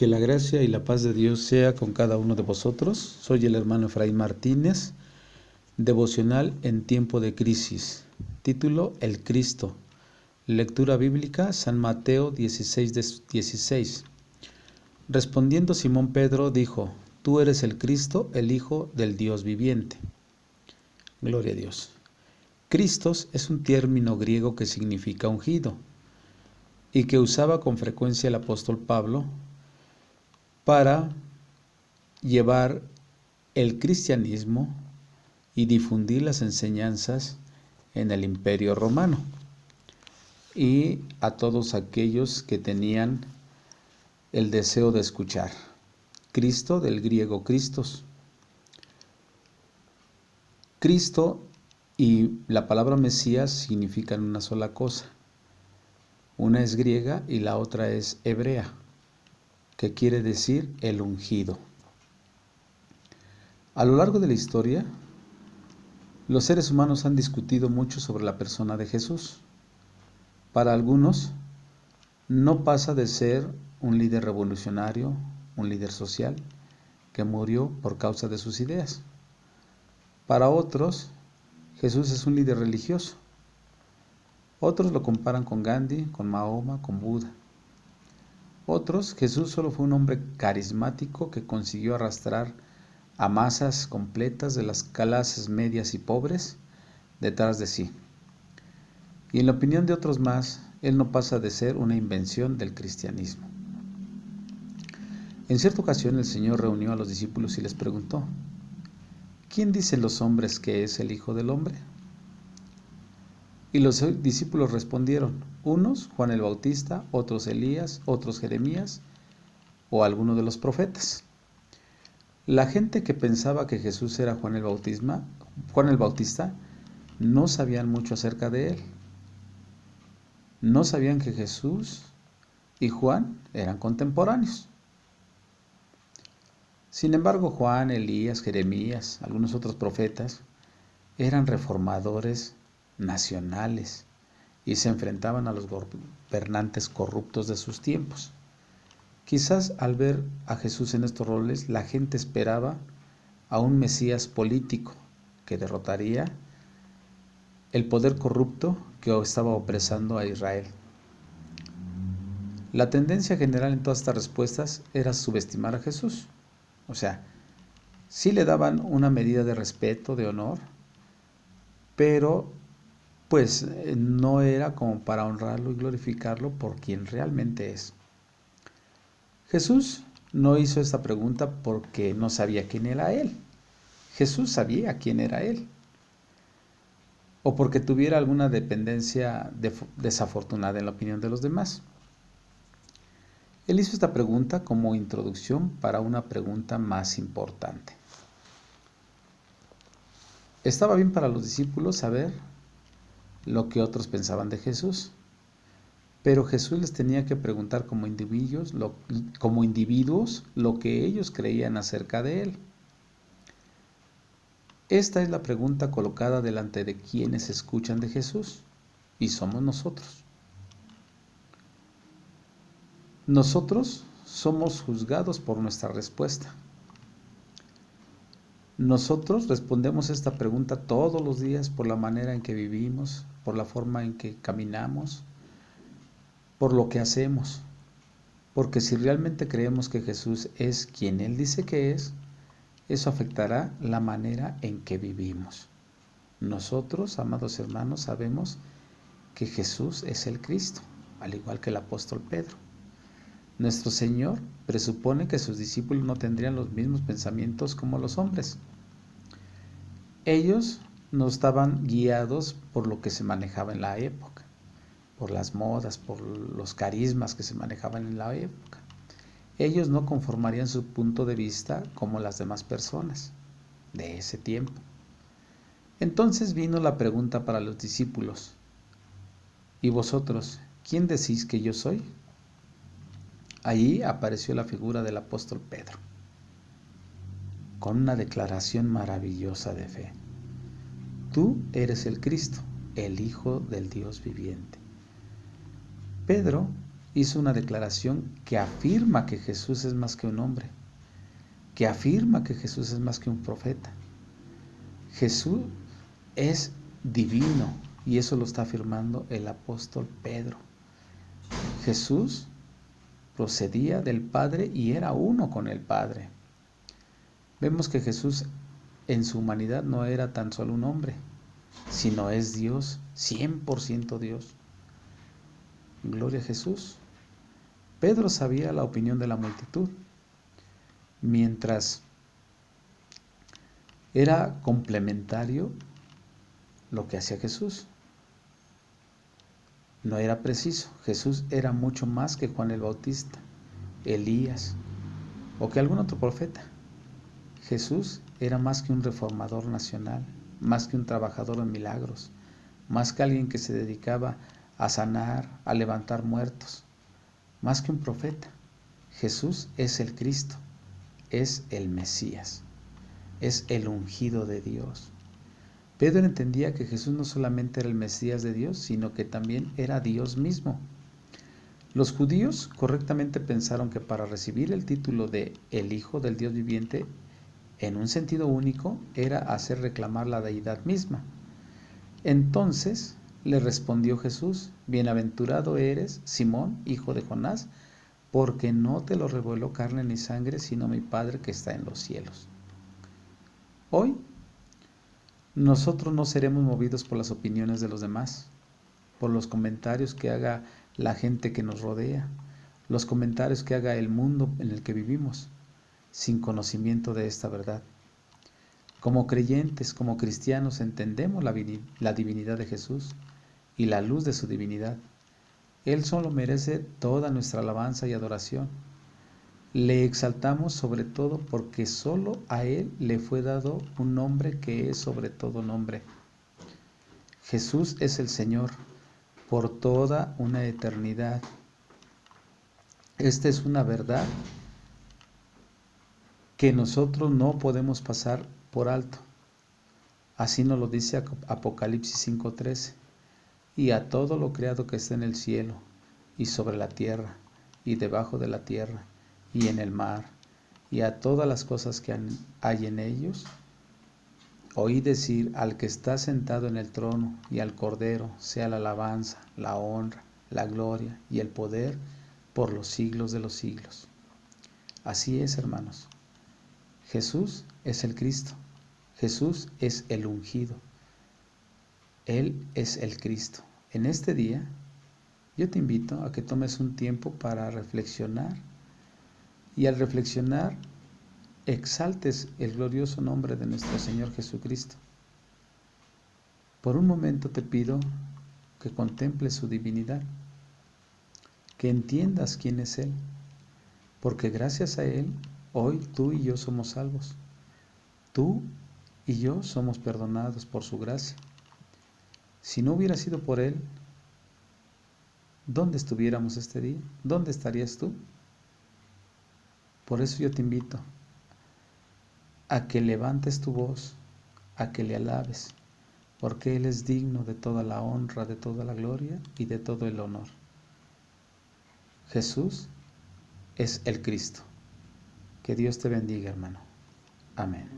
Que la gracia y la paz de Dios sea con cada uno de vosotros. Soy el hermano Efraín Martínez, devocional en tiempo de crisis. Título El Cristo. Lectura bíblica San Mateo 16, 16. Respondiendo Simón Pedro dijo, Tú eres el Cristo, el Hijo del Dios viviente. Gloria a Dios. Cristos es un término griego que significa ungido y que usaba con frecuencia el apóstol Pablo para llevar el cristianismo y difundir las enseñanzas en el imperio romano y a todos aquellos que tenían el deseo de escuchar. Cristo del griego Cristos. Cristo y la palabra Mesías significan una sola cosa. Una es griega y la otra es hebrea que quiere decir el ungido. A lo largo de la historia, los seres humanos han discutido mucho sobre la persona de Jesús. Para algunos, no pasa de ser un líder revolucionario, un líder social, que murió por causa de sus ideas. Para otros, Jesús es un líder religioso. Otros lo comparan con Gandhi, con Mahoma, con Buda. Otros, Jesús solo fue un hombre carismático que consiguió arrastrar a masas completas de las clases medias y pobres detrás de sí. Y en la opinión de otros más, él no pasa de ser una invención del cristianismo. En cierta ocasión el Señor reunió a los discípulos y les preguntó, ¿quién dicen los hombres que es el Hijo del Hombre? Y los discípulos respondieron, unos Juan el Bautista, otros Elías, otros Jeremías o alguno de los profetas. La gente que pensaba que Jesús era Juan el, Juan el Bautista no sabían mucho acerca de él. No sabían que Jesús y Juan eran contemporáneos. Sin embargo, Juan, Elías, Jeremías, algunos otros profetas eran reformadores nacionales y se enfrentaban a los gobernantes corruptos de sus tiempos. Quizás al ver a Jesús en estos roles, la gente esperaba a un Mesías político que derrotaría el poder corrupto que estaba opresando a Israel. La tendencia general en todas estas respuestas era subestimar a Jesús. O sea, sí le daban una medida de respeto, de honor, pero pues eh, no era como para honrarlo y glorificarlo por quien realmente es. Jesús no hizo esta pregunta porque no sabía quién era Él. Jesús sabía quién era Él. O porque tuviera alguna dependencia desafortunada en la opinión de los demás. Él hizo esta pregunta como introducción para una pregunta más importante. Estaba bien para los discípulos saber lo que otros pensaban de Jesús. Pero Jesús les tenía que preguntar como individuos, lo, como individuos lo que ellos creían acerca de Él. Esta es la pregunta colocada delante de quienes escuchan de Jesús, y somos nosotros. Nosotros somos juzgados por nuestra respuesta. Nosotros respondemos esta pregunta todos los días por la manera en que vivimos, por la forma en que caminamos, por lo que hacemos. Porque si realmente creemos que Jesús es quien Él dice que es, eso afectará la manera en que vivimos. Nosotros, amados hermanos, sabemos que Jesús es el Cristo, al igual que el apóstol Pedro. Nuestro Señor presupone que sus discípulos no tendrían los mismos pensamientos como los hombres. Ellos no estaban guiados por lo que se manejaba en la época, por las modas, por los carismas que se manejaban en la época. Ellos no conformarían su punto de vista como las demás personas de ese tiempo. Entonces vino la pregunta para los discípulos, ¿y vosotros, quién decís que yo soy? Allí apareció la figura del apóstol Pedro, con una declaración maravillosa de fe. Tú eres el Cristo, el Hijo del Dios viviente. Pedro hizo una declaración que afirma que Jesús es más que un hombre, que afirma que Jesús es más que un profeta. Jesús es divino y eso lo está afirmando el apóstol Pedro. Jesús procedía del Padre y era uno con el Padre. Vemos que Jesús en su humanidad no era tan solo un hombre, sino es Dios, 100% Dios. Gloria a Jesús. Pedro sabía la opinión de la multitud, mientras era complementario lo que hacía Jesús. No era preciso. Jesús era mucho más que Juan el Bautista, Elías o que algún otro profeta. Jesús era más que un reformador nacional, más que un trabajador en milagros, más que alguien que se dedicaba a sanar, a levantar muertos, más que un profeta. Jesús es el Cristo, es el Mesías, es el ungido de Dios. Pedro entendía que Jesús no solamente era el Mesías de Dios, sino que también era Dios mismo. Los judíos correctamente pensaron que para recibir el título de el Hijo del Dios viviente, en un sentido único, era hacer reclamar la deidad misma. Entonces le respondió Jesús, Bienaventurado eres, Simón, hijo de Jonás, porque no te lo reveló carne ni sangre, sino mi Padre que está en los cielos. Hoy nosotros no seremos movidos por las opiniones de los demás, por los comentarios que haga la gente que nos rodea, los comentarios que haga el mundo en el que vivimos, sin conocimiento de esta verdad. Como creyentes, como cristianos, entendemos la, divinidad de Jesús y la luz de su divinidad. Él solo merece toda nuestra alabanza y adoración. Le exaltamos sobre todo porque solo a Él le fue dado un nombre que es sobre todo nombre. Jesús es el Señor por toda una eternidad. Esta es una verdad que nosotros no podemos pasar por alto. Así nos lo dice Apocalipsis 5:13. Y a todo lo creado que está en el cielo y sobre la tierra y debajo de la tierra y en el mar, y a todas las cosas que hay en ellos, oí decir al que está sentado en el trono y al Cordero sea la alabanza, la honra, la gloria y el poder por los siglos de los siglos. Así es, hermanos. Jesús es el Cristo. Jesús es el ungido. Él es el Cristo. En este día, yo te invito a que tomes un tiempo para reflexionar y al reflexionar exaltes el glorioso nombre de nuestro Señor Jesucristo. Por un momento te pido que contemples su divinidad, que entiendas quién es Él, porque gracias a Él hoy tú y yo somos salvos. Tú y yo somos perdonados por su gracia. Si no hubiera sido por Él, ¿dónde estuviéramos este día? ¿Dónde estarías tú? Por eso yo te invito a que levantes tu voz, a que le alabes, porque Él es digno de toda la honra, de toda la gloria y de todo el honor. Jesús es el Cristo. Que Dios te bendiga, hermano. Amén.